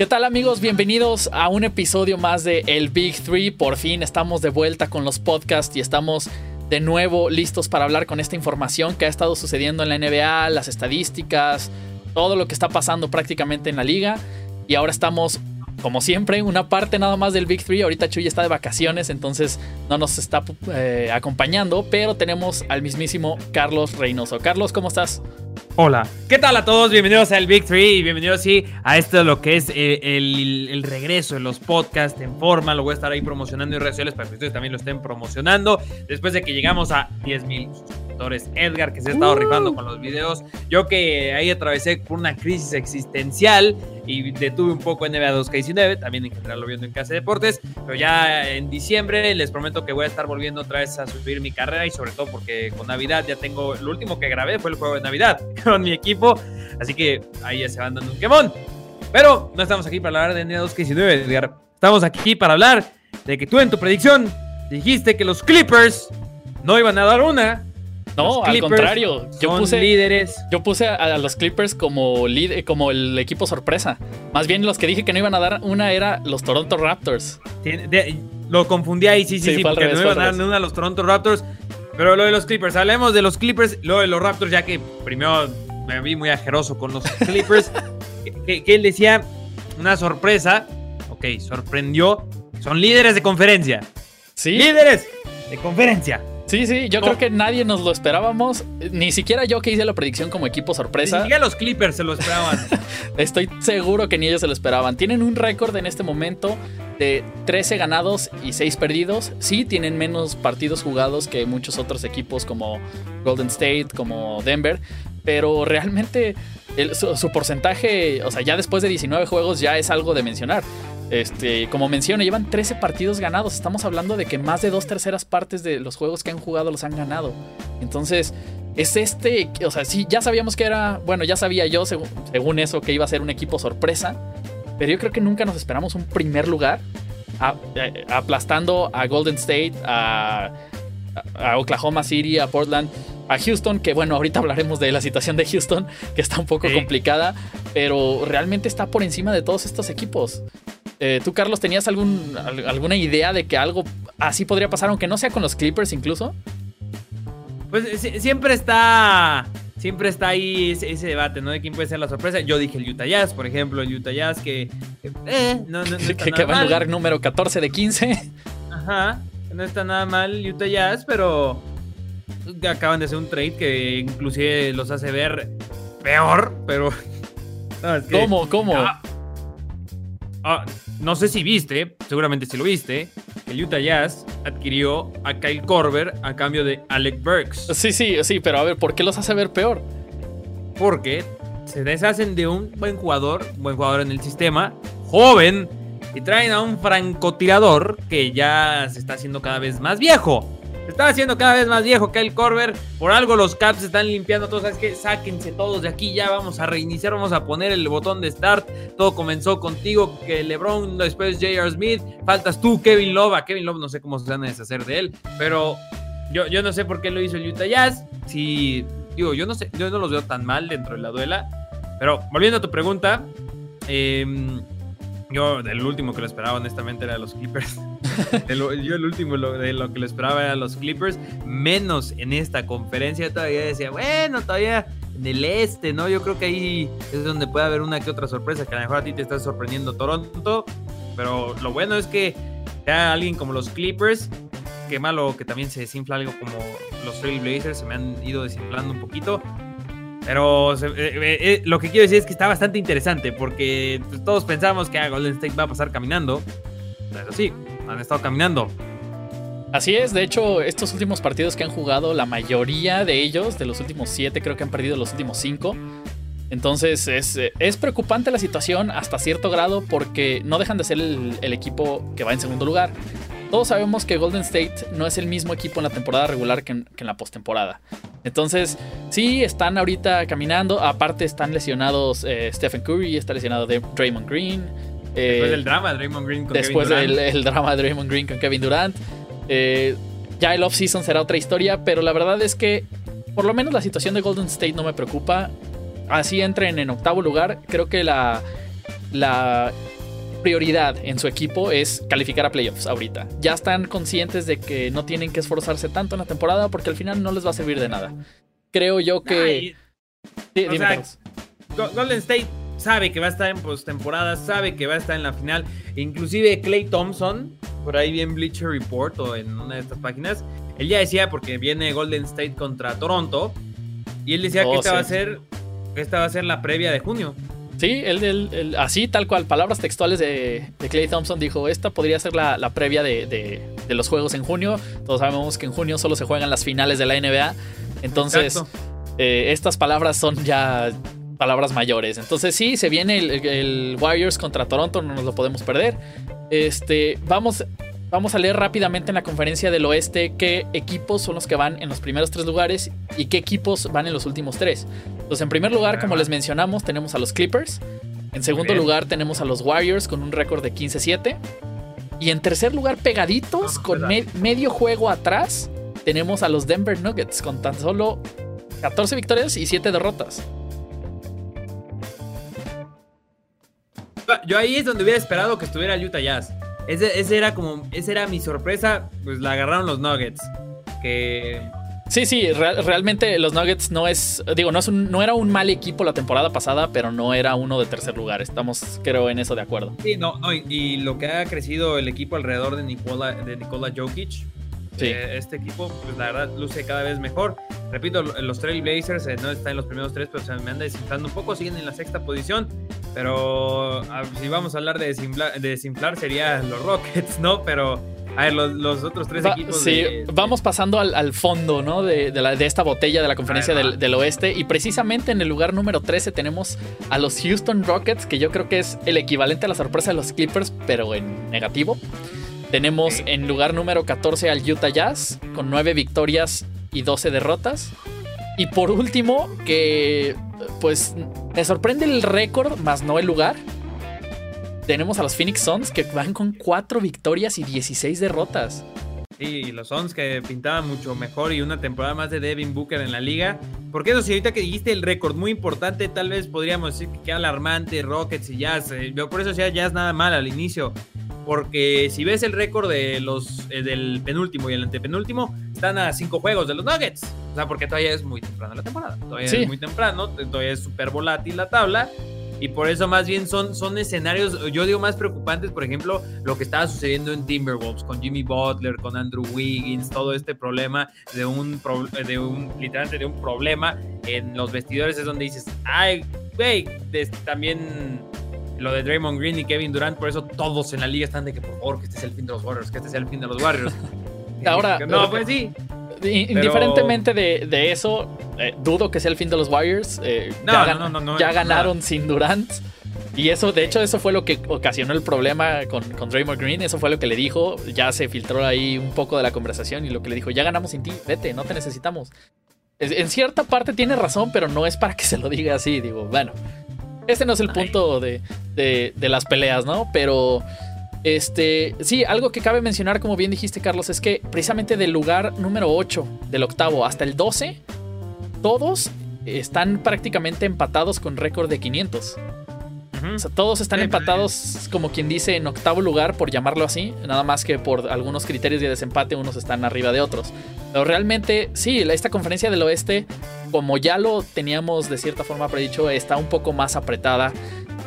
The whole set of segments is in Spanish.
¿Qué tal amigos? Bienvenidos a un episodio más de El Big Three. Por fin estamos de vuelta con los podcasts y estamos de nuevo listos para hablar con esta información que ha estado sucediendo en la NBA, las estadísticas, todo lo que está pasando prácticamente en la liga. Y ahora estamos, como siempre, una parte nada más del Big Three. Ahorita Chuy está de vacaciones, entonces no nos está eh, acompañando, pero tenemos al mismísimo Carlos Reynoso. Carlos, ¿cómo estás? Hola, ¿qué tal a todos? Bienvenidos al Big Three y bienvenidos sí a esto lo que es eh, el, regreso de los podcasts en forma. Lo voy a estar ahí promocionando en redes sociales para que ustedes también lo estén promocionando. Después de que llegamos a 10 mil Edgar que se ha estado rifando con los videos. Yo que ahí atravesé por una crisis existencial y detuve un poco NBA 2K19, también en general lo viendo en Casa de Deportes, pero ya en diciembre les prometo que voy a estar volviendo otra vez a subir mi carrera y sobre todo porque con Navidad ya tengo, lo último que grabé fue el juego de Navidad con mi equipo, así que ahí ya se van dando un quemón. Pero no estamos aquí para hablar de NBA 2K19, Edgar. Estamos aquí para hablar de que tú en tu predicción dijiste que los Clippers no iban a dar una no, al contrario. Yo puse líderes. Yo puse a, los Clippers como, como el equipo sorpresa. Más bien los que dije que no iban a dar una era los Toronto Raptors. lo confundí ahí, sí, sí, sí, porque no iban a dar una a los Toronto Raptors. Pero lo de los Clippers, hablemos de los Clippers, lo de los Raptors, ya que primero me vi muy ajeroso con los Clippers. que, que él decía una sorpresa. Ok, sorprendió. Son líderes de conferencia. Sí. Líderes de conferencia. Sí, sí, yo creo que nadie nos lo esperábamos. Ni siquiera yo que hice la predicción como equipo sorpresa. Ni siquiera los Clippers se lo esperaban. Estoy seguro que ni ellos se lo esperaban. Tienen un récord en este momento de 13 ganados y 6 perdidos. Sí, tienen menos partidos jugados que muchos otros equipos como Golden State, como Denver. Pero realmente su, su porcentaje, o sea, ya después de 19 juegos ya es algo de mencionar. Este, como mencioné, llevan 13 partidos ganados. Estamos hablando de que más de dos terceras partes de los juegos que han jugado los han ganado. Entonces, es este, o sea, sí, ya sabíamos que era, bueno, ya sabía yo, según, eso, que iba a ser un equipo sorpresa. Pero yo creo que nunca nos esperamos un primer lugar eh, aplastando a Golden State, a, Oklahoma City, a Portland, a Houston, que bueno, ahorita hablaremos de la situación de Houston, que está un poco complicada, pero realmente está por encima de todos estos equipos. Eh, ¿Tú, Carlos, tenías algún, alguna idea de que algo así podría pasar, aunque no sea con los Clippers incluso? Pues siempre está. Siempre está ahí ese, debate, ¿no? De quién puede ser la sorpresa. Yo dije el Utah Jazz, por ejemplo, el Utah Jazz que. Eh, no, no, que, va en lugar número 14 de 15. Ajá, no está nada mal Utah Jazz, pero. Acaban de hacer un trade que inclusive los hace ver peor, pero. ¿Cómo? ¿Cómo? Ah, no sé si viste, seguramente si lo viste, el Utah Jazz adquirió a Kyle Korver a cambio de Alec Burks. Sí, sí, sí, pero a ver, ¿por qué los hace ver peor? Porque se deshacen de un buen jugador, buen jugador en el sistema, joven, y traen a un francotirador que ya se está haciendo cada vez más viejo. Está haciendo cada vez más viejo Kyle Corber. Por algo los Caps están limpiando todos. ¿Sabes qué? Sáquense todos de aquí. Ya vamos a reiniciar. Vamos a poner el botón de start. Todo comenzó contigo. Que LeBron, después J.R. Smith. Faltas tú, Kevin Love. A Kevin Love no sé cómo se van a deshacer de él. Pero yo, yo no sé por qué lo hizo el Utah Jazz. Si, digo, yo no sé. Yo no los veo tan mal dentro de la duela. Pero volviendo a tu pregunta. Eh, yo, el último que lo esperaba, honestamente, era los Clippers. yo, el último de lo que lo esperaba era los Clippers. Menos en esta conferencia. Todavía decía, bueno, todavía en el este, ¿no? Yo creo que ahí es donde puede haber una que otra sorpresa. Que a lo mejor a ti te está sorprendiendo Toronto. Pero lo bueno es que sea alguien como los Clippers. Qué malo que también se desinfla algo como los Trailblazers. Se me han ido desinflando un poquito. Pero eh, eh, eh, lo que quiero decir es que está bastante interesante porque pues, todos pensamos que a Golden State va a pasar caminando. Pero sí, han estado caminando. Así es, de hecho, estos últimos partidos que han jugado, la mayoría de ellos, de los últimos siete, creo que han perdido los últimos cinco. Entonces es, es preocupante la situación hasta cierto grado porque no dejan de ser el equipo que va en segundo lugar. Todos sabemos que Golden State no es el mismo equipo en la temporada regular que en, la postemporada. Entonces, sí, están ahorita caminando. Aparte, están lesionados eh, Stephen Curry, está lesionado Draymond Green. Eh, después del drama de Draymond Green con Kevin Durant. Después del drama de Draymond Green con Kevin Durant. Eh, ya el off-season será otra historia, pero la verdad es que por lo menos la situación de Golden State no me preocupa. Así entren en octavo lugar. Creo que la, la prioridad en su equipo es calificar a playoffs ahorita. Ya están conscientes de que no tienen que esforzarse tanto en la temporada porque al final no les va a servir de nada. Creo yo que... Golden State sabe que va a estar en postemporada, sabe que va a estar en la final. Inclusive Clay Thompson, por ahí vi en Bleacher Report o en una de estas páginas, él ya decía, porque viene Golden State contra Toronto, y él decía que oh, esta, va a ser, esta va a ser la previa de junio. Sí, él, así, tal cual, palabras textuales de, Clay Thompson dijo, esta podría ser la, previa de, los juegos en junio. Todos sabemos que en junio solo se juegan las finales de la NBA. Entonces, eh, estas palabras son ya palabras mayores. Entonces sí, se viene el, Warriors contra Toronto, no nos lo podemos perder. Este, vamos, vamos a leer rápidamente en la conferencia del oeste qué equipos son los que van en los primeros tres lugares y qué equipos van en los últimos tres. Entonces, en primer lugar, como les mencionamos, tenemos a los Clippers. En segundo lugar, tenemos a los Warriors con un récord de 15-7. Y en tercer lugar, pegaditos, con medio juego atrás, tenemos a los Denver Nuggets con tan solo 14 victorias y 7 derrotas. Yo ahí es donde hubiera esperado que estuviera el Utah Jazz. Ese, era como, esa era mi sorpresa, pues la agarraron los Nuggets. Que Sí, sí, realmente los Nuggets no es, digo, no, es no era un mal equipo la temporada pasada, pero no era uno de tercer lugar. Estamos, creo, en eso de acuerdo. Sí, no, no y, lo que ha crecido el equipo alrededor de Nikola, de Nikola Jokic, eh, este equipo, pues la verdad, luce cada vez mejor. Repito, los Trailblazers eh, no están en los primeros tres, pero se me anda desinflando un poco, siguen en la sexta posición. Pero si vamos a hablar de desinflar, serían los Rockets, ¿no? Pero a ver, los, otros tres equipos. Sí, vamos pasando al, fondo, ¿no? De, de, esta botella de la conferencia del, oeste. Y precisamente en el lugar número 13 tenemos a los Houston Rockets, que yo creo que es el equivalente a la sorpresa de los Clippers, pero en negativo. Tenemos en lugar número 14 al Utah Jazz, con 9 victorias y 12 derrotas. Y por último, que pues me sorprende el récord, más no el lugar. Tenemos a los Phoenix Suns que van con 4 victorias y 16 derrotas. Sí, los Suns que pintaban mucho mejor y una temporada más de Devin Booker en la liga. Porque eso, si ahorita que dijiste el récord muy importante, tal vez podríamos decir que queda alarmante, Rockets y Jazz. Eh, por eso decía Jazz nada mal al inicio. Porque si ves el récord de los eh, del penúltimo y el antepenúltimo, están a cinco juegos de los Nuggets. O sea, porque todavía es muy temprano la temporada. Todavía es muy temprano, todavía es súper volátil la tabla. Y por eso más bien son, son escenarios, yo digo más preocupantes, por ejemplo, lo que estaba sucediendo en Timberwolves con Jimmy Butler, con Andrew Wiggins, todo este problema de un, de un literalmente de un problema en los vestidores es donde dices, ay, güey, también lo de Draymond Green y Kevin Durant, por eso todos en la liga están de que por favor que este sea el fin de los Warriors, que este sea el fin de los Warriors. Ahora, no, pues sí. Indiferentemente de, eso, eh, dudo que sea el fin de los Warriors. Eh, ya, no, no, ya ganaron sin Durant. Y eso, de hecho, eso fue lo que ocasionó el problema con, con Draymond Green. Eso fue lo que le dijo. Ya se filtró ahí un poco de la conversación y lo que le dijo, ya ganamos sin ti, vete, no te necesitamos. En cierta parte tiene razón, pero no es para que se lo diga así. Digo, bueno, este no es el punto de, las peleas, ¿no? Pero. Este, sí, algo que cabe mencionar, como bien dijiste, Carlos, es que precisamente del lugar número 8, del octavo hasta el 12, todos están prácticamente empatados con récord de 500 todos están empatados, como quien dice, en octavo lugar, por llamarlo así. Nada más que por algunos criterios de desempate, unos están arriba de otros. Pero realmente, sí, esta conferencia del oeste, como ya lo teníamos de cierta forma predicho, está un poco más apretada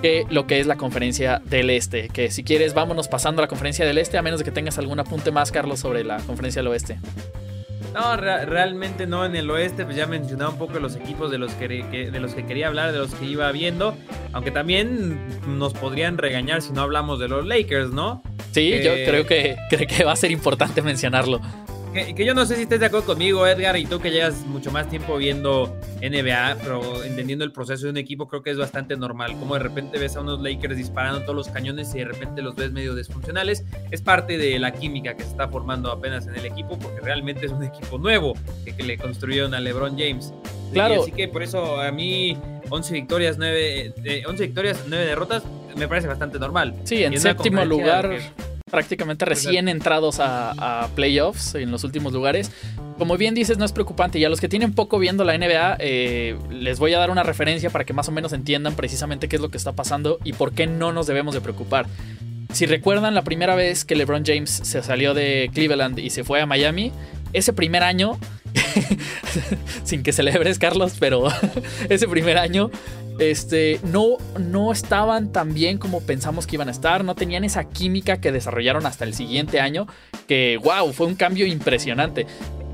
que lo que es la conferencia del este. Que si quieres, vámonos pasando a la conferencia del este, a menos de que tengas algún apunte más, Carlos, sobre la conferencia del oeste. No, realmente no. En el oeste, pues ya mencionaba un poco los equipos de los que, de los que quería hablar, de los que iba viendo. Aunque también nos podrían regañar si no hablamos de los Lakers, ¿no? Sí, yo creo que, creo que va a ser importante mencionarlo. Que, yo no sé si estés de acuerdo conmigo, Edgar, y tú que llevas mucho más tiempo viendo NBA, pero entendiendo el proceso de un equipo, creo que es bastante normal. Como de repente ves a unos Lakers disparando todos los cañones y de repente los ves medio desfuncionales. Es parte de la química que se está formando apenas en el equipo, porque realmente es un equipo nuevo que, le construyeron a LeBron James. Claro. así que por eso a mí 11 victorias, 9, 11 victorias, 9 derrotas, me parece bastante normal. Sí, en séptimo lugar. Prácticamente recién entrados a, playoffs en los últimos lugares. Como bien dices, no es preocupante. Y a los que tienen poco viendo la NBA, eh, les voy a dar una referencia para que más o menos entiendan precisamente qué es lo que está pasando y por qué no nos debemos de preocupar. Si recuerdan la primera vez que LeBron James se salió de Cleveland y se fue a Miami, ese primer año, sin que celebres Carlos, pero ese primer año este, no, no estaban tan bien como pensamos que iban a estar, no tenían esa química que desarrollaron hasta el siguiente año, que wow, fue un cambio impresionante.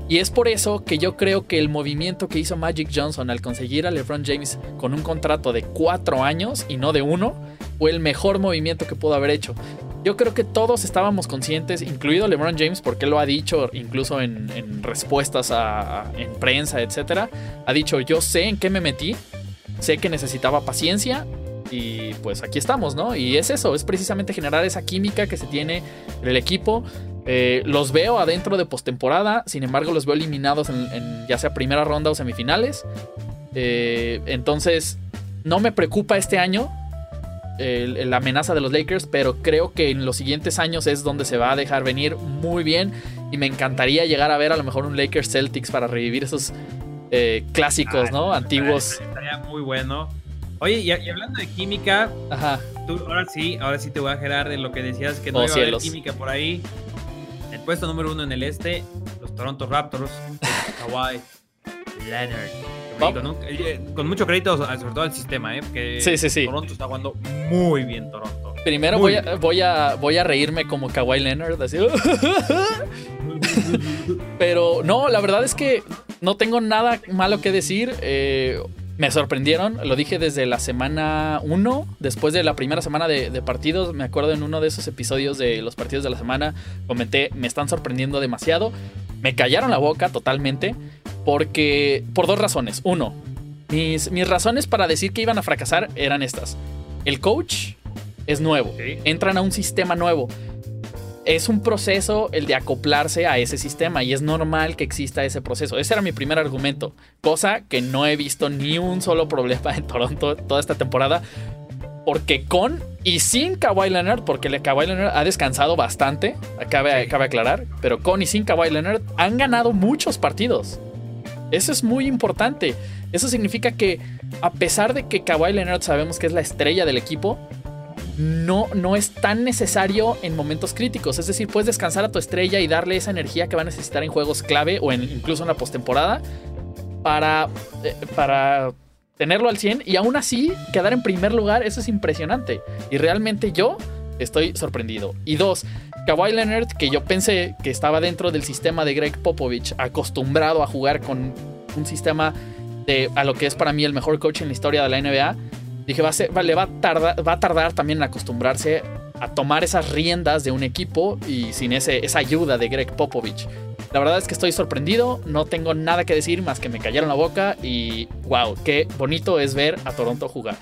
Y es por eso que yo creo que el movimiento que hizo Magic Johnson al conseguir a LeBron James con un contrato de cuatro años y no de uno, fue el mejor movimiento que pudo haber hecho. Yo creo que todos estábamos conscientes, incluido LeBron James, porque lo ha dicho incluso en, respuestas a, en prensa, etc. Ha dicho, yo sé en qué me metí, sé que necesitaba paciencia y pues aquí estamos, ¿no? Y es eso, es precisamente generar esa química que se tiene en el equipo. Eh, los veo adentro de postemporada, sin embargo los veo eliminados en, ya sea primera ronda o semifinales. Eh, entonces, no me preocupa este año, la amenaza de los Lakers, pero creo que en los siguientes años es donde se va a dejar venir muy bien y me encantaría llegar a ver a lo mejor un Lakers Celtics para revivir esos eh, clásicos, ah, ¿no? Antiguos. Muy bueno. Oye, y, hablando de química, Ajá. ahora sí, ahora sí te voy a gerar de lo que decías que no oh, iba a haber química por ahí. El puesto número uno en el este, los Toronto Raptors, Kawhi Leonard. Eh, con, mucho crédito, sobre todo al sistema, ¿eh? Porque sí, sí, sí. Toronto está jugando muy bien, Toronto. Primero voy a, voy, a, voy a reírme como Kawhi Leonard, así. Pero no, la verdad es que no tengo nada malo que decir. Eh, me sorprendieron, lo dije desde la semana 1, después de la primera semana de, de, partidos, me acuerdo en uno de esos episodios de los partidos de la semana, comenté, me están sorprendiendo demasiado, me callaron la boca totalmente, porque, por dos razones. Uno, mis, mis razones para decir que iban a fracasar eran estas. El coach es nuevo, entran a un sistema nuevo. Es un proceso el de acoplarse a ese sistema y es normal que exista ese proceso. Ese era mi primer argumento, cosa que no he visto ni un solo problema en Toronto toda esta temporada. Porque con y sin Kawhi Leonard, porque Kawhi Leonard ha descansado bastante, cabe, cabe aclarar, pero con y sin Kawhi Leonard han ganado muchos partidos. Eso es muy importante. Eso significa que a pesar de que Kawhi Leonard sabemos que es la estrella del equipo, no, no es tan necesario en momentos críticos. Es decir, puedes descansar a tu estrella y darle esa energía que va a necesitar en juegos clave o incluso en la postemporada para, eh, para tenerlo al 100 y aún así quedar en primer lugar. Eso es impresionante. Y realmente yo estoy sorprendido. Y dos, Kawhi Leonard, que yo pensé que estaba dentro del sistema de Greg Popovich, acostumbrado a jugar con un sistema de a lo que es para mí el mejor coach en la historia de la NBA, dije, va a le va a, tardar, va a tardar también en acostumbrarse a tomar esas riendas de un equipo y sin ese, esa ayuda de Greg Popovich. La verdad es que estoy sorprendido, no tengo nada que decir más que me callaron la boca y wow, qué bonito es ver a Toronto jugar.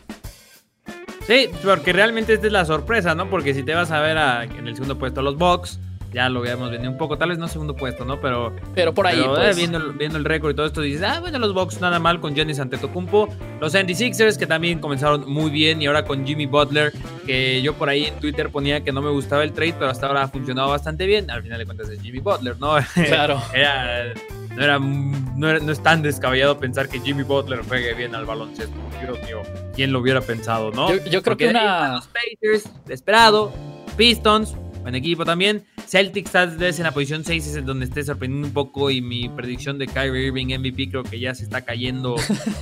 Sí, porque realmente esta es la sorpresa, ¿no? Porque si te vas a ver en el segundo puesto los Bucks, ya lo habíamos vendido un poco, tal vez no segundo puesto, ¿no? Pero, pero por ahí. pues. viendo, viendo, el récord y todo esto, dices, ah, bueno, los Bucks nada mal con Giannis Antetokounmpo. Los 76ers que también comenzaron muy bien y ahora con Jimmy Butler, que yo por ahí en Twitter ponía que no me gustaba el trade, pero hasta ahora ha funcionado bastante bien. Al final de cuentas es Jimmy Butler, ¿no? Claro. era, no, era, no, es tan descabellado pensar que Jimmy Butler juegue bien al baloncesto. Dios mío, ¿quién lo hubiera pensado, no? Yo, creo que una... Los Pacers, desesperado. Pistons, buen equipo también. Celtics tal vez en la posición 6 es el donde esté sorprendiendo un poco y mi predicción de Kyrie Irving MVP creo que ya se está cayendo,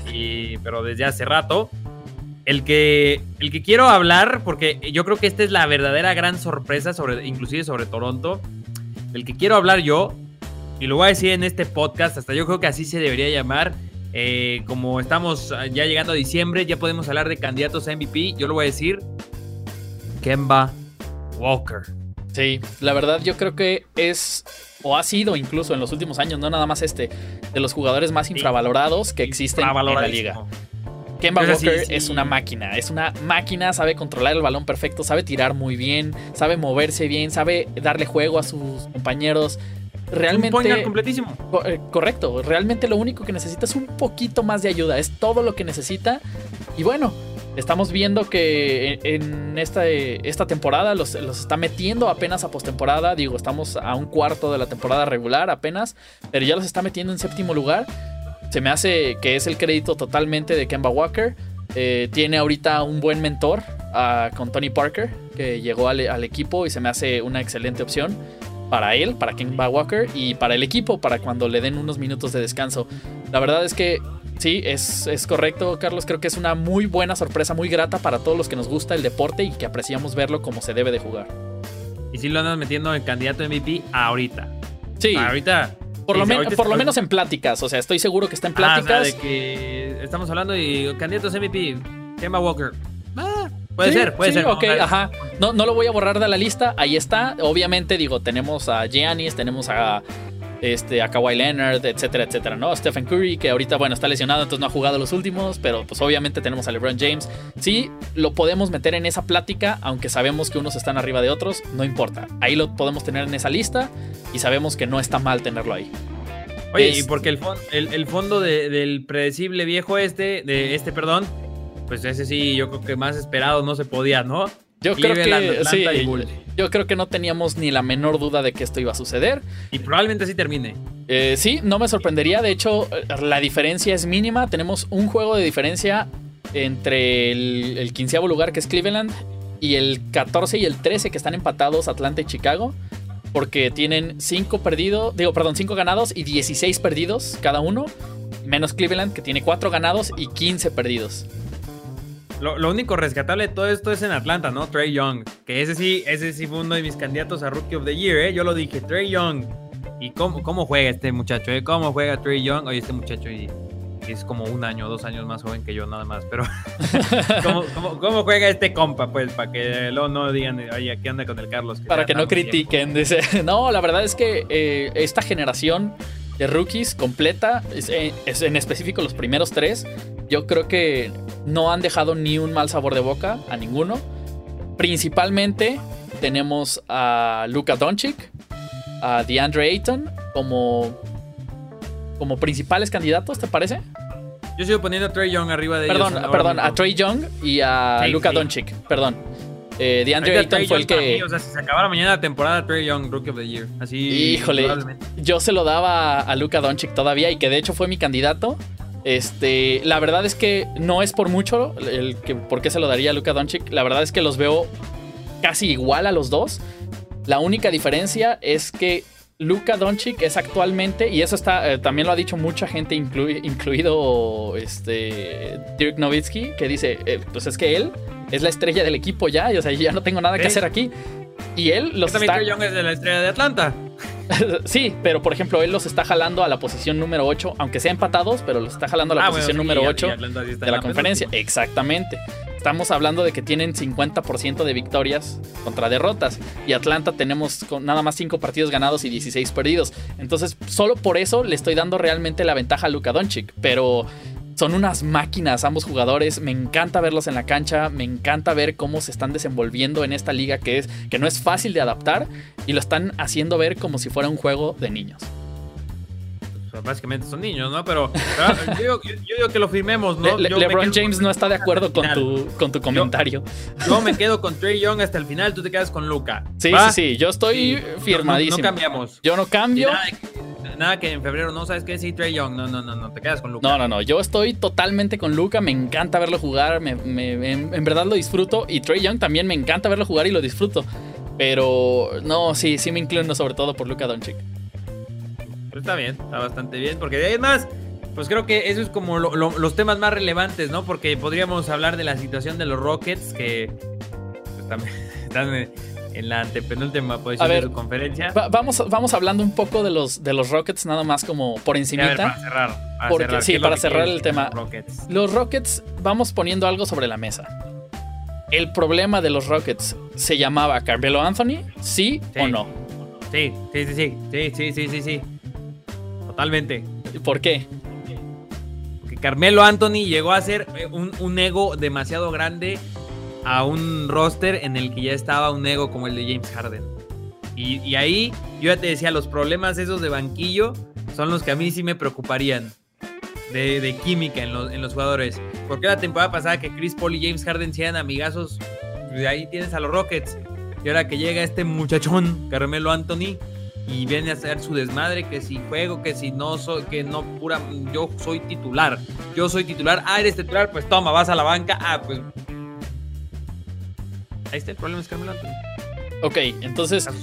pero desde hace rato. El que, el que quiero hablar, porque yo creo que esta es la verdadera gran sorpresa, sobre, inclusive sobre Toronto. El que quiero hablar yo y lo voy a decir en este podcast, hasta yo creo que así se debería llamar. Eh, como estamos ya llegando a diciembre, ya podemos hablar de candidatos a MVP. Yo lo voy a decir: Kemba Walker. Sí, la verdad yo creo que es, o ha sido incluso en los últimos años, no nada más este, de los jugadores más infravalorados que existen en la liga. Kemba Walker es una máquina, es una máquina, sabe controlar el balón perfecto, sabe tirar muy bien, sabe moverse bien, sabe darle juego a sus compañeros realmente. Un completísimo. Eh, correcto. Realmente lo único que necesita es un poquito más de ayuda. Es todo lo que necesita. Y bueno, Estamos viendo que en esta, esta temporada los, los, está metiendo apenas a postemporada. Digo, estamos a un cuarto de la temporada regular apenas, pero ya los está metiendo en séptimo lugar. Se me hace que es el crédito totalmente de Kemba Walker. Eh, tiene ahorita un buen mentor ah, con Tony Parker, que llegó al, al, equipo y se me hace una excelente opción para él, para Kemba Walker y para el equipo, para cuando le den unos minutos de descanso. La verdad es que Sí, es, es, correcto, Carlos. Creo que es una muy buena sorpresa, muy grata para todos los que nos gusta el deporte y que apreciamos verlo como se debe de jugar. Y si lo andas metiendo en candidato MVP ahorita. Sí. Ahorita. Por, lo, por lo menos en pláticas, o sea, estoy seguro que está en pláticas. Ah, o sea, de que estamos hablando de candidatos MVP, Kemba Walker. Ah, puede ser, puede sí, ser. Ok, ajá. No, no lo voy a borrar de la lista, ahí está. Obviamente, digo, tenemos a Giannis, tenemos a este, a Kawhi Leonard, etcétera, etcétera, ¿no? Stephen Curry, que ahorita, bueno, está lesionado, entonces no ha jugado los últimos, pero pues obviamente tenemos a LeBron James. Sí, lo podemos meter en esa plática, aunque sabemos que unos están arriba de otros, no importa. Ahí lo podemos tener en esa lista y sabemos que no está mal tenerlo ahí. Oye, y porque el, el, el fondo de, del predecible viejo este, de este, perdón, pues ese sí, yo creo que más esperado no se podía, ¿no? Yo creo que sí, yo creo que no teníamos ni la menor duda de que esto iba a suceder. Y probablemente así termine. Eh, sí, no me sorprendería. De hecho, la diferencia es mínima. Tenemos un juego de diferencia entre el, el quinceavo lugar que es Cleveland y el 14 y el 13 que están empatados Atlanta y Chicago. Porque tienen 5 perdidos, digo, perdón, 5 ganados y 16 perdidos cada uno. Menos Cleveland que tiene 4 ganados y 15 perdidos. Lo, único rescatable de todo esto es en Atlanta, ¿no? Trey Young. Que ese sí, ese sí fue uno de mis candidatos a Rookie of the Year, ¿eh? Yo lo dije, Trey Young. ¿Y cómo, cómo juega este muchacho, eh? ¿Cómo juega Trey Young? Oye, este muchacho y, es como un año, dos años más joven que yo, nada más. Pero, ¿cómo, juega este compa? Pues, para que luego no digan, oye, aquí anda con el Carlos. para que no critiquen. Dice. No, la verdad es que eh, esta generación de rookies completa, eh, es, en específico los primeros tres, yo creo que no han dejado ni un mal sabor de boca a ninguno. Principalmente tenemos a Luka Doncic, a DeAndre Ayton como, como principales candidatos, ¿te parece? Yo sigo poniendo a Trey Young arriba de perdón, ellos. Perdón, a Trey Young y a Luka Doncic, perdón. Eh, DeAndre Ayton fue el que. o sea, si se acabara mañana la temporada, Trey Young, Rookie of the Year. Así. Híjole, yo se lo daba a Luka Doncic todavía y que de hecho fue mi candidato. Este, la verdad es que no es por mucho el que por qué se lo daría a Luka Doncic. La verdad es que los veo casi igual a los dos. La única diferencia es que Luka Doncic es actualmente, y eso está, eh, también lo ha dicho mucha gente, incluido este, Dirk Nowitzki, que dice, eh, pues es que él es la estrella del equipo ya, y, o sea, ya no tengo nada que hacer aquí. Y él los está... Young es de la estrella de Atlanta. sí, pero por ejemplo, él los está jalando a la posición número 8, aunque sea empatados, pero los está jalando a la ah, posición número 8 de la, conferencia. Exactamente. Estamos hablando de que tienen 50% de victorias contra derrotas. Y Atlanta tenemos nada más 5 partidos ganados y 16 perdidos. Entonces, solo por eso le estoy dando realmente la ventaja a Luka Doncic. Pero son unas máquinas ambos jugadores. Me encanta verlos en la cancha. Me encanta ver cómo se están desenvolviendo en esta liga que, es, que no es fácil de adaptar. Y lo están haciendo ver como si fuera un juego de niños. Básicamente son niños, ¿no? Pero, yo, digo que lo firmemos, ¿no? LeBron James no está de acuerdo con tu, con tu comentario. Yo, me quedo con Trey Young hasta el final, tú te quedas con Luca. Sí, sí, sí, yo estoy firmadísimo. No, cambiamos. Yo no cambio. Nada que, en febrero no sabes qué, sí, Trey Young. No, no, no, no, te quedas con Luca. No, no, no. Yo estoy totalmente con Luca. Me encanta verlo jugar. Me, en, en, verdad lo disfruto. Y Trey Young también me encanta verlo jugar y lo disfruto. Pero no, sí, sí me inclino sobre todo por Luca Doncic está bien, está bastante bien. Porque además, pues creo que eso es como los temas más relevantes, ¿no? Porque podríamos hablar de la situación de los Rockets, que pues, también están en la antepenúltima posición de su conferencia. vamos, vamos hablando un poco de los, de los Rockets, nada más como por encimita. para cerrar. porque, sí, para cerrar el tema. Rockets? Los Rockets, vamos poniendo algo sobre la mesa. El problema de los Rockets se llamaba Carmelo Anthony, ¿sí, sí. o no? Sí, sí, sí, sí, sí, sí, sí, sí, sí. Totalmente. ¿Por qué? Porque Carmelo Anthony llegó a ser eh, un, ego demasiado grande a un roster en el que ya estaba un ego como el de James Harden. Y, ahí yo ya te decía, los problemas esos de banquillo son los que a mí sí me preocuparían. de, química en los, en los jugadores. Porque la temporada pasada que Chris Paul y James Harden sean amigazos, de ahí tienes a los Rockets. Y ahora que llega este muchachón, Carmelo Anthony, y viene a hacer su desmadre, que si juego, que si no soy, que no pura, yo soy titular, yo soy titular, ah, eres titular, pues toma, vas a la banca, ah, pues... Ahí está el problema, es Carmelo Anthony. Ok, entonces...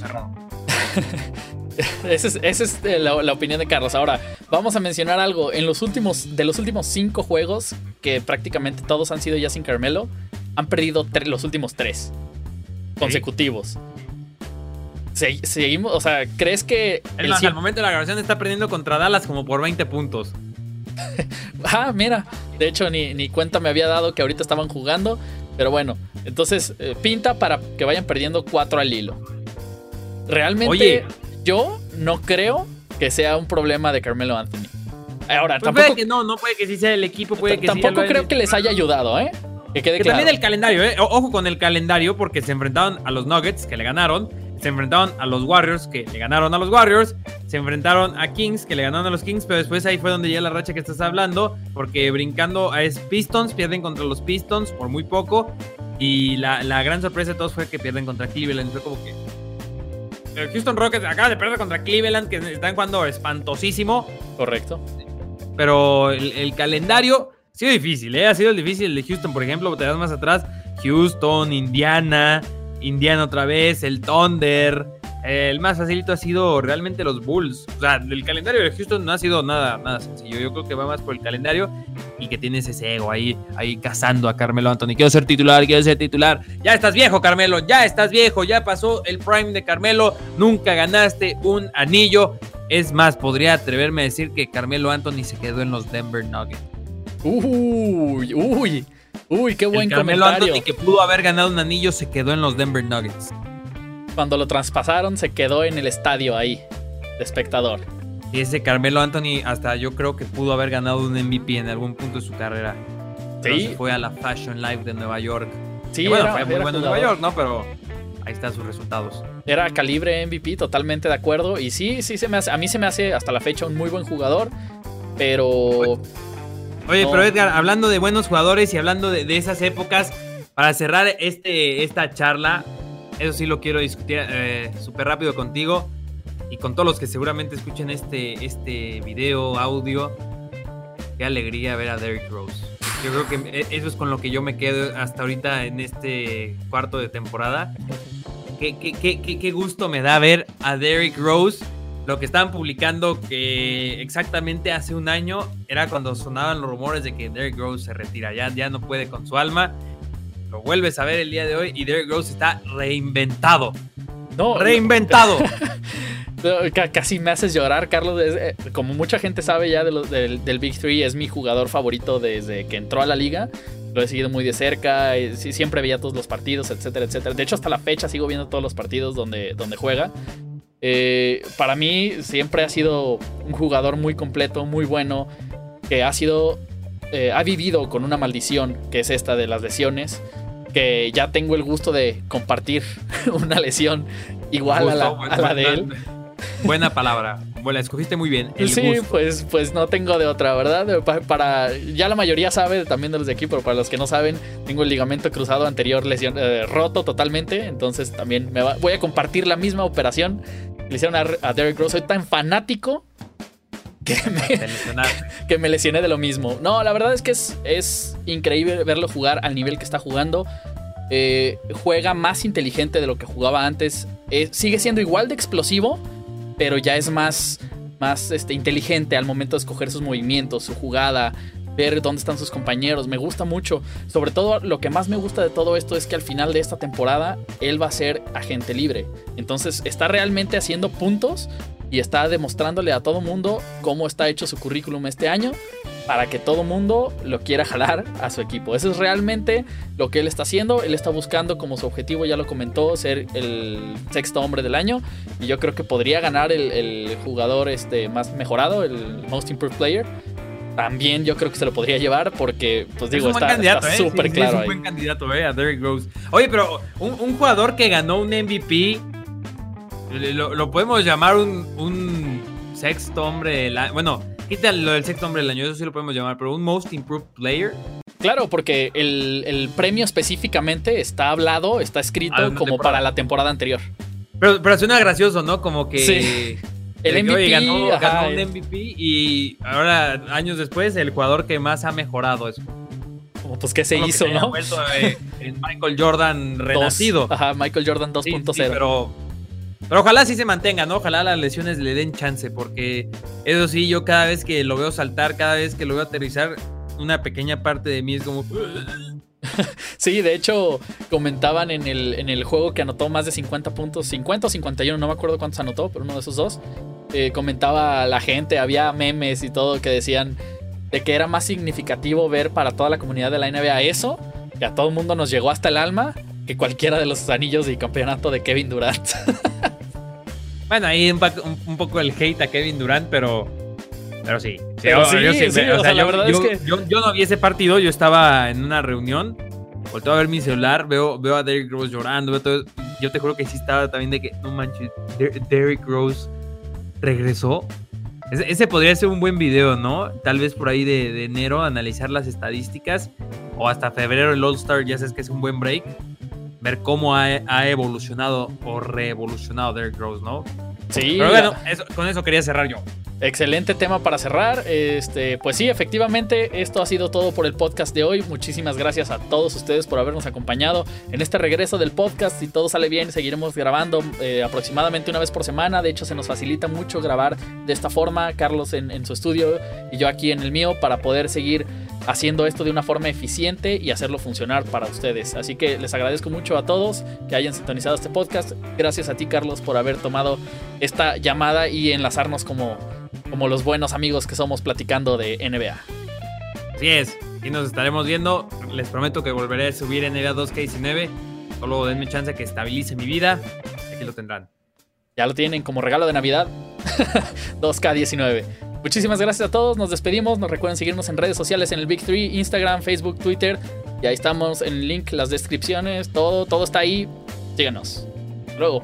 esa es, eh, la, opinión de Carlos. Ahora, vamos a mencionar algo. En los últimos, de los últimos cinco juegos, que prácticamente todos han sido ya sin Carmelo, han perdido los últimos tres consecutivos. Seguimos, o sea, ¿crees que... El al momento de la grabación está perdiendo contra Dallas como por 20 puntos. ah, mira. De hecho, ni, ni, cuenta me había dado que ahorita estaban jugando. Pero bueno, entonces eh, pinta para que vayan perdiendo 4 al hilo. Realmente, yo no creo que sea un problema de Carmelo Anthony. Ahora, pues tampoco. Puede que no, no puede que sí sea el equipo, puede que Tampoco creo que les haya ayudado, ¿eh? Que quede que También el calendario, ¿eh? Ojo con el calendario, porque se enfrentaron a los Nuggets, que le ganaron. Se enfrentaron a los Warriors, que le ganaron a los Warriors. Se enfrentaron a Kings, que le ganaron a los Kings. Pero después ahí fue donde ya la racha que estás hablando. Porque brincando a Pistons, pierden contra los Pistons por muy poco. Y la, la gran sorpresa de todos fue que pierden contra Cleveland. Fue como que el Houston Rockets acaba de perder contra Cleveland, que están jugando espantosísimo. Correcto. Pero el, calendario ha sido difícil, ¿eh? Ha sido difícil el de Houston, por ejemplo, te das más atrás. Houston, Indiana, Indiana otra vez, el Thunder. El más facilito ha sido realmente los Bulls. O sea, el calendario de Houston no ha sido nada, nada sencillo. Yo creo que va más por el calendario y que tienes ese ego ahí, ahí cazando a Carmelo Anthony. Quiero ser titular, quiero ser titular. Ya estás viejo, Carmelo, ya estás viejo, ya pasó el prime de Carmelo. Nunca ganaste un anillo. Es más, podría atreverme a decir que Carmelo Anthony se quedó en los Denver Nuggets. Uy, uy, uy, qué buen Carmelo Anthony que pudo haber ganado un anillo se quedó en los Denver Nuggets. Cuando lo traspasaron se quedó en el estadio ahí, de espectador. Y ese Carmelo Anthony hasta yo creo que pudo haber ganado un MVP en algún punto de su carrera. Sí. fue a la Fashion Live de Nueva York. Sí, bueno, fue muy bueno en Nueva York, ¿no? Pero ahí están sus resultados. Era calibre MVP, totalmente de acuerdo. Y sí, sí se me hace, a mí se me hace hasta la fecha un muy buen jugador. Pero. Oye, pero Edgar, hablando de buenos jugadores y hablando de, de esas épocas, para cerrar este, esta charla, eso sí lo quiero discutir eh, súper rápido contigo y con todos los que seguramente escuchen este, este video, audio. Qué alegría ver a Derrick Rose. Yo creo que e, eso es con lo que yo me quedo hasta ahorita en este cuarto de temporada. Qué, qué, qué, qué gusto me da ver a Derrick Rose. Lo que estaban publicando que exactamente hace un año era cuando sonaban los rumores de que Derrick Rose se retira, ya, ya no puede con su alma lo vuelves a ver el día de hoy y Derrick Rose está reinventado. No, reinventado. Casi me haces llorar, Carlos. Eh, como mucha gente sabe ya del, Big Three, es mi jugador favorito desde que entró a la liga. Lo he seguido muy de cerca, y siempre veía todos los partidos, etcétera, etcétera. De hecho, hasta la fecha sigo viendo todos los partidos donde, donde juega. Eh, para mí siempre ha sido un jugador muy completo, muy bueno, que ha sido, eh, ha vivido con una maldición, que es esta de las lesiones que ya tengo el gusto de compartir una lesión igual a, la, de él. Buena palabra. Bueno, la escogiste muy bien. sí, pues, pues no tengo de otra, ¿verdad? Para, ya la mayoría sabe también de los de aquí, pero para los que no saben, tengo el ligamento cruzado anterior lesión, eh, roto totalmente. Entonces también me voy a compartir la misma operación le hicieron a, Derek Rose. Soy tan fanático que me, que me, lesioné de lo mismo. No, la verdad es que es, es increíble verlo jugar al nivel que está jugando. Eh, juega más inteligente de lo que jugaba antes. Eh, sigue siendo igual de explosivo, pero ya es más, más este, inteligente al momento de escoger sus movimientos, su jugada, ver dónde están sus compañeros. Me gusta mucho. Sobre todo, lo que más me gusta de todo esto es que al final de esta temporada él va a ser agente libre. Entonces está realmente haciendo puntos y está demostrándole a todo mundo cómo está hecho su currículum este año para que todo mundo lo quiera jalar a su equipo. Eso es realmente lo que él está haciendo. Él está buscando como su objetivo, ya lo comentó, ser el sexto hombre del año. Y yo creo que podría ganar el, jugador este, más mejorado, el Most Improved Player. También yo creo que se lo podría llevar porque, pues digo, está ¿eh? súper claro. es un buen candidato, ¿eh? A Derrick Rose. Oye, pero un jugador que ganó un MVP lo, podemos llamar un, sexto hombre. Bueno, quita lo del sexto hombre del año, eso sí lo podemos llamar, pero un Most Improved Player. Claro, porque el, el premio específicamente está hablado, está escrito Ah, como temporada. para la temporada anterior. Pero, pero suena gracioso, ¿no? Como que. Sí. El MVP, oye, ganó, ganó un MVP y ahora, años después, el jugador que más ha mejorado eso. Como pues qué se hizo, ¿no? vuelto, eh, en Michael Jordan Dos. renacido. Ajá, Michael Jordan 2.0. Sí, sí, pero, pero ojalá sí se mantenga, ¿no? Ojalá las lesiones le den chance, porque eso sí, yo cada vez que lo veo saltar, cada vez que lo veo aterrizar, una pequeña parte de mí es como. Sí, de hecho, comentaban en el, en el juego que anotó más de 50 puntos, 50 o 51, no me acuerdo cuántos anotó, pero uno de esos dos. eh, comentaba la gente, había memes y todo que decían de que era más significativo ver para toda la comunidad de la NBA eso, que a todo el mundo nos llegó hasta el alma, que cualquiera de los anillos y campeonato de Kevin Durant. Bueno, ahí un, un poco el hate a Kevin Durant, pero. Pero sí. Pero sí, yo sí, o sea, la yo- verdad yo- es que- Yo, yo no vi ese partido, yo estaba en una reunión, volteo a ver mi celular, veo, veo a Derrick Rose llorando, veo todo- yo te juro que sí estaba también de que, no manches, Der- Derrick Rose regresó. Ese, ese podría ser un buen video, ¿no? Tal vez por ahí de, de enero analizar las estadísticas o hasta febrero el All Star, ya sabes que es un buen break. Ver cómo ha, ha evolucionado o reevolucionado Derrick Rose, ¿no? Sí, Pero bueno, eso- con eso quería cerrar yo. Excelente tema para cerrar. Este, pues sí, efectivamente, esto ha sido todo por el podcast de hoy. Muchísimas gracias a todos ustedes por habernos acompañado en este regreso del podcast. Si todo sale bien, seguiremos grabando eh, aproximadamente una vez por semana. De hecho, se nos facilita mucho grabar de esta forma. Carlos en, en su estudio y yo aquí en el mío para poder seguir haciendo esto de una forma eficiente y hacerlo funcionar para ustedes. Así que les agradezco mucho a todos que hayan sintonizado este podcast. Gracias a ti, Carlos, por haber tomado esta llamada y enlazarnos como, como los buenos amigos que somos platicando de NBA. Así es. Y nos estaremos viendo. Les prometo que volveré a subir en NBA 2K19. Solo denme chance que estabilice mi vida. Aquí lo tendrán. Ya lo tienen como regalo de Navidad. 2K19. Muchísimas gracias a todos. Nos despedimos. Nos recuerden seguirnos en redes sociales en el Big 3, Instagram, Facebook, Twitter. Y ahí estamos en el link, las descripciones, todo, todo está ahí. Síganos. Luego.